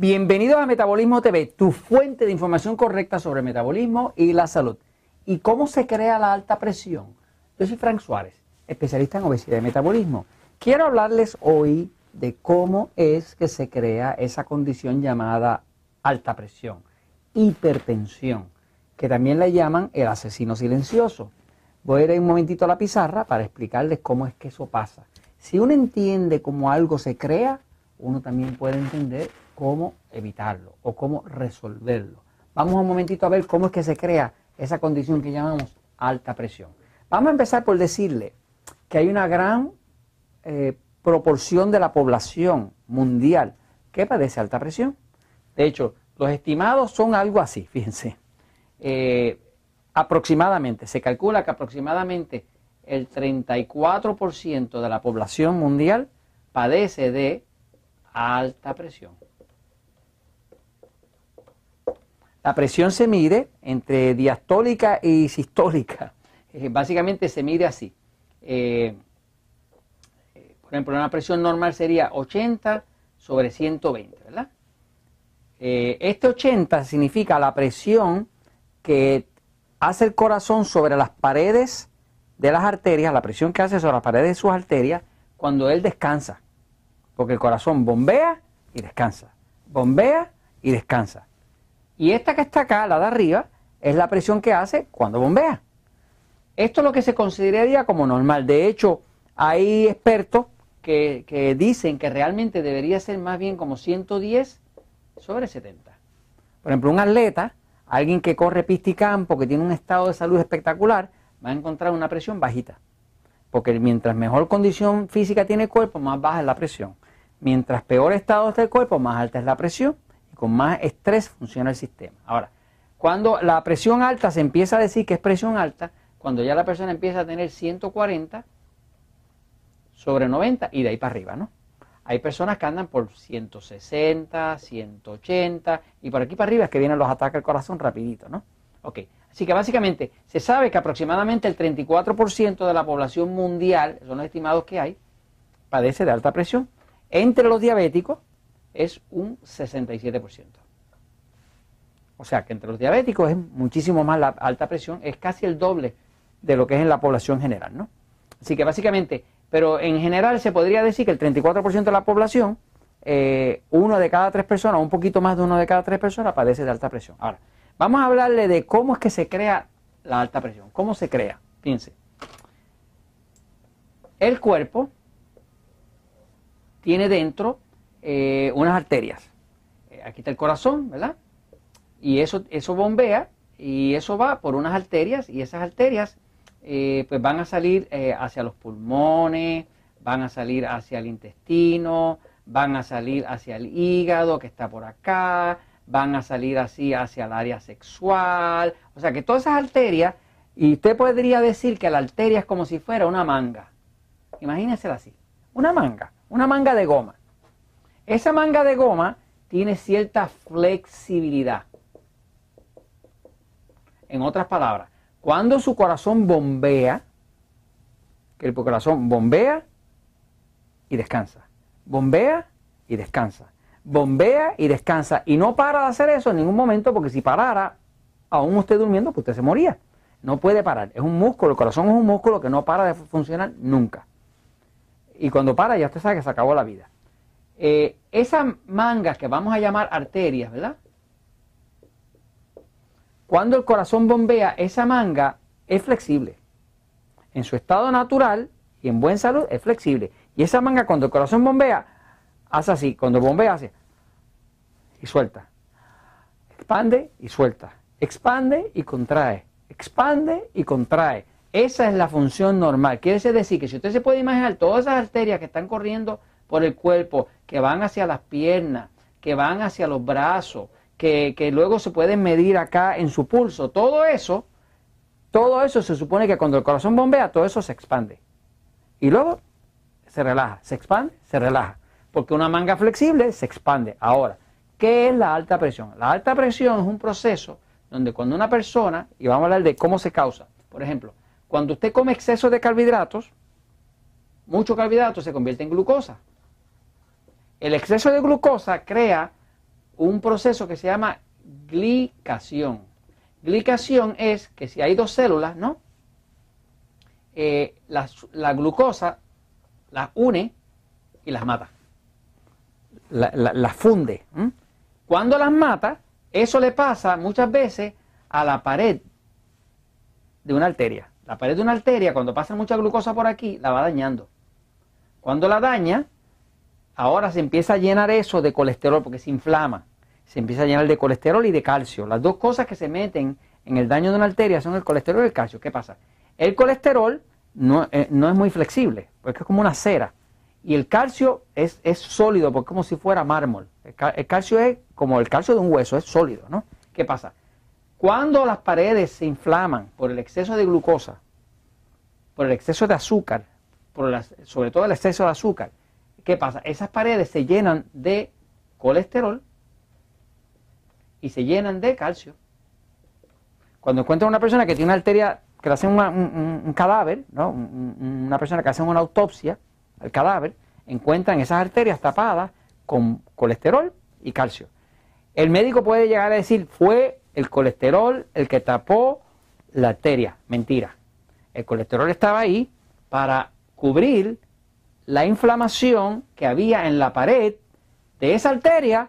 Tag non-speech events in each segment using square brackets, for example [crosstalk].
Bienvenidos a Metabolismo TV, tu fuente de información correcta sobre metabolismo y la salud. ¿Y cómo se crea la alta presión? Yo soy Frank Suárez, especialista en obesidad y metabolismo. Quiero hablarles hoy de cómo es que se crea esa condición llamada alta presión, hipertensión, que también le llaman el asesino silencioso. Voy a ir un momentito a la pizarra para explicarles cómo es que eso pasa. Si uno entiende cómo algo se crea, uno también puede entender cómo evitarlo o cómo resolverlo. Vamos un momentito a ver cómo es que se crea esa condición que llamamos alta presión. Vamos a empezar por decirle que hay una gran eh, proporción de la población mundial que padece alta presión. De hecho, los estimados son algo así, [laughs] fíjense. Eh, aproximadamente, se calcula que aproximadamente el 34% de la población mundial padece de alta presión. La presión se mide entre diastólica y sistólica. Eh, básicamente se mide así. Eh, por ejemplo, una presión normal sería 80 sobre 120, ¿verdad? Eh, este 80 significa la presión que hace el corazón sobre las paredes de las arterias, la presión que hace sobre las paredes de sus arterias cuando él descansa. Porque el corazón bombea y descansa. Bombea y descansa. Y esta que está acá, la de arriba, es la presión que hace cuando bombea. Esto es lo que se consideraría como normal. De hecho, hay expertos que, que dicen que realmente debería ser más bien como 110 sobre 70. Por ejemplo, un atleta, alguien que corre pista y campo, que tiene un estado de salud espectacular, va a encontrar una presión bajita. Porque mientras mejor condición física tiene el cuerpo, más baja es la presión. Mientras peor estado está el cuerpo, más alta es la presión y con más estrés funciona el sistema. Ahora, cuando la presión alta se empieza a decir que es presión alta, cuando ya la persona empieza a tener 140 sobre 90 y de ahí para arriba, ¿no? Hay personas que andan por 160, 180 y por aquí para arriba es que vienen los ataques al corazón rapidito, ¿no? Ok, así que básicamente se sabe que aproximadamente el 34% de la población mundial, son los estimados que hay, padece de alta presión. Entre los diabéticos es un 67%. O sea que entre los diabéticos es muchísimo más la alta presión, es casi el doble de lo que es en la población general, ¿no? Así que básicamente, pero en general se podría decir que el 34% de la población, eh, uno de cada tres personas, un poquito más de uno de cada tres personas padece de alta presión. Ahora, vamos a hablarle de cómo es que se crea la alta presión. ¿Cómo se crea? Fíjense. El cuerpo tiene dentro eh, unas arterias. Eh, aquí está el corazón, ¿verdad? Y eso, eso bombea y eso va por unas arterias y esas arterias eh, pues van a salir hacia los pulmones, van a salir hacia el intestino, van a salir hacia el hígado que está por acá, van a salir así hacia el área sexual. O sea que todas esas arterias, y usted podría decir que la arteria es como si fuera una manga. Imagínensela así, una manga una manga de goma. Esa manga de goma tiene cierta flexibilidad. En otras palabras, cuando su corazón bombea, que el corazón bombea y descansa, bombea y descansa, bombea y descansa, y no para de hacer eso en ningún momento, porque si parara, aún usted durmiendo, pues usted se moría. No puede parar. Es un músculo, el corazón es un músculo que no para de funcionar nunca y cuando para ya usted sabe que se acabó la vida. Eh, esas mangas que vamos a llamar arterias, ¿verdad? Cuando el corazón bombea, esa manga es flexible. En su estado natural y en buen salud es flexible. Y esa manga cuando el corazón bombea, hace así. Cuando bombea hace y suelta. Expande y suelta. Expande y contrae. Expande y contrae. Esa es la función normal. Quiere decir que si usted se puede imaginar todas esas arterias que están corriendo por el cuerpo, que van hacia las piernas, que van hacia los brazos, que, luego se pueden medir acá en su pulso, todo eso, todo eso se supone que cuando el corazón bombea, todo eso se expande. Y luego se relaja, se expande, se relaja. Porque una manga flexible se expande. Ahora, ¿qué es la alta presión? La alta presión es un proceso donde cuando una persona, y vamos a hablar de cómo se causa, por ejemplo, cuando usted come exceso de carbohidratos, mucho carbohidrato se convierte en glucosa. El exceso de glucosa crea un proceso que se llama glicación. Glicación es que si hay dos células, ¿no? Eh, la, glucosa las une y las mata. Las funde. Cuando las mata, eso le pasa muchas veces a la pared de una arteria. La pared de una arteria, cuando pasa mucha glucosa por aquí, la va dañando. Cuando la daña, ahora se empieza a llenar eso de colesterol porque se inflama. Se empieza a llenar de colesterol y de calcio. Las dos cosas que se meten en el daño de una arteria son el colesterol y el calcio. ¿Qué pasa? El colesterol no, eh, es muy flexible, porque es como una cera. Y el calcio es, es sólido, porque es como si fuera mármol. El, calcio es como el calcio de un hueso, es sólido, ¿no? ¿Qué pasa? Cuando las paredes se inflaman por el exceso de glucosa, por el exceso de azúcar, sobre todo el exceso de azúcar, ¿qué pasa? Esas paredes se llenan de colesterol y se llenan de calcio. Cuando encuentran una persona que tiene una arteria, que le hacen un, cadáver, ¿no? una persona que hace una autopsia al cadáver, encuentran esas arterias tapadas con colesterol y calcio. El médico puede llegar a decir, fue el colesterol el que tapó la arteria. Mentira. El colesterol estaba ahí para cubrir la inflamación que había en la pared de esa arteria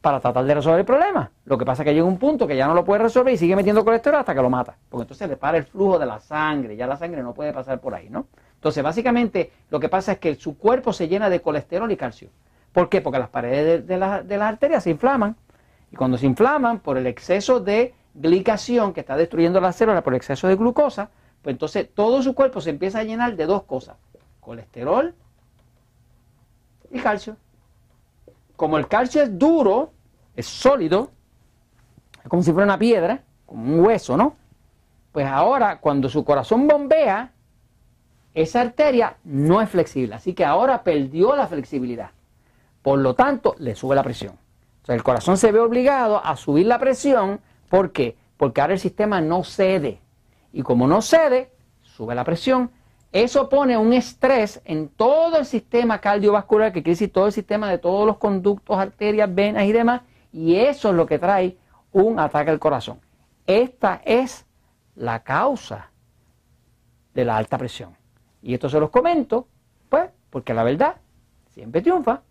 para tratar de resolver el problema. Lo que pasa es que llega un punto que ya no lo puede resolver y sigue metiendo colesterol hasta que lo mata. Porque entonces le para el flujo de la sangre, ya la sangre no puede pasar por ahí, ¿no? Entonces, básicamente, lo que pasa es que su cuerpo se llena de colesterol y calcio. ¿Por qué? Porque las paredes de, las arterias se inflaman. Y cuando se inflaman por el exceso de glicación que está destruyendo las células, por el exceso de glucosa, pues entonces todo su cuerpo se empieza a llenar de dos cosas, colesterol y calcio. Como el calcio es duro, es sólido, es como si fuera una piedra, como un hueso, ¿no? Pues ahora cuando su corazón bombea, esa arteria no es flexible, así que ahora perdió la flexibilidad. Por lo tanto, le sube la presión. El corazón se ve obligado a subir la presión. ¿Por qué? Porque ahora el sistema no cede. Y como no cede, sube la presión. Eso pone un estrés en todo el sistema cardiovascular, que quiere decir todo el sistema de todos los conductos, arterias, venas y demás. Y eso es lo que trae un ataque al corazón. Esta es la causa de la alta presión. Y esto se los comento, pues, porque la verdad siempre triunfa.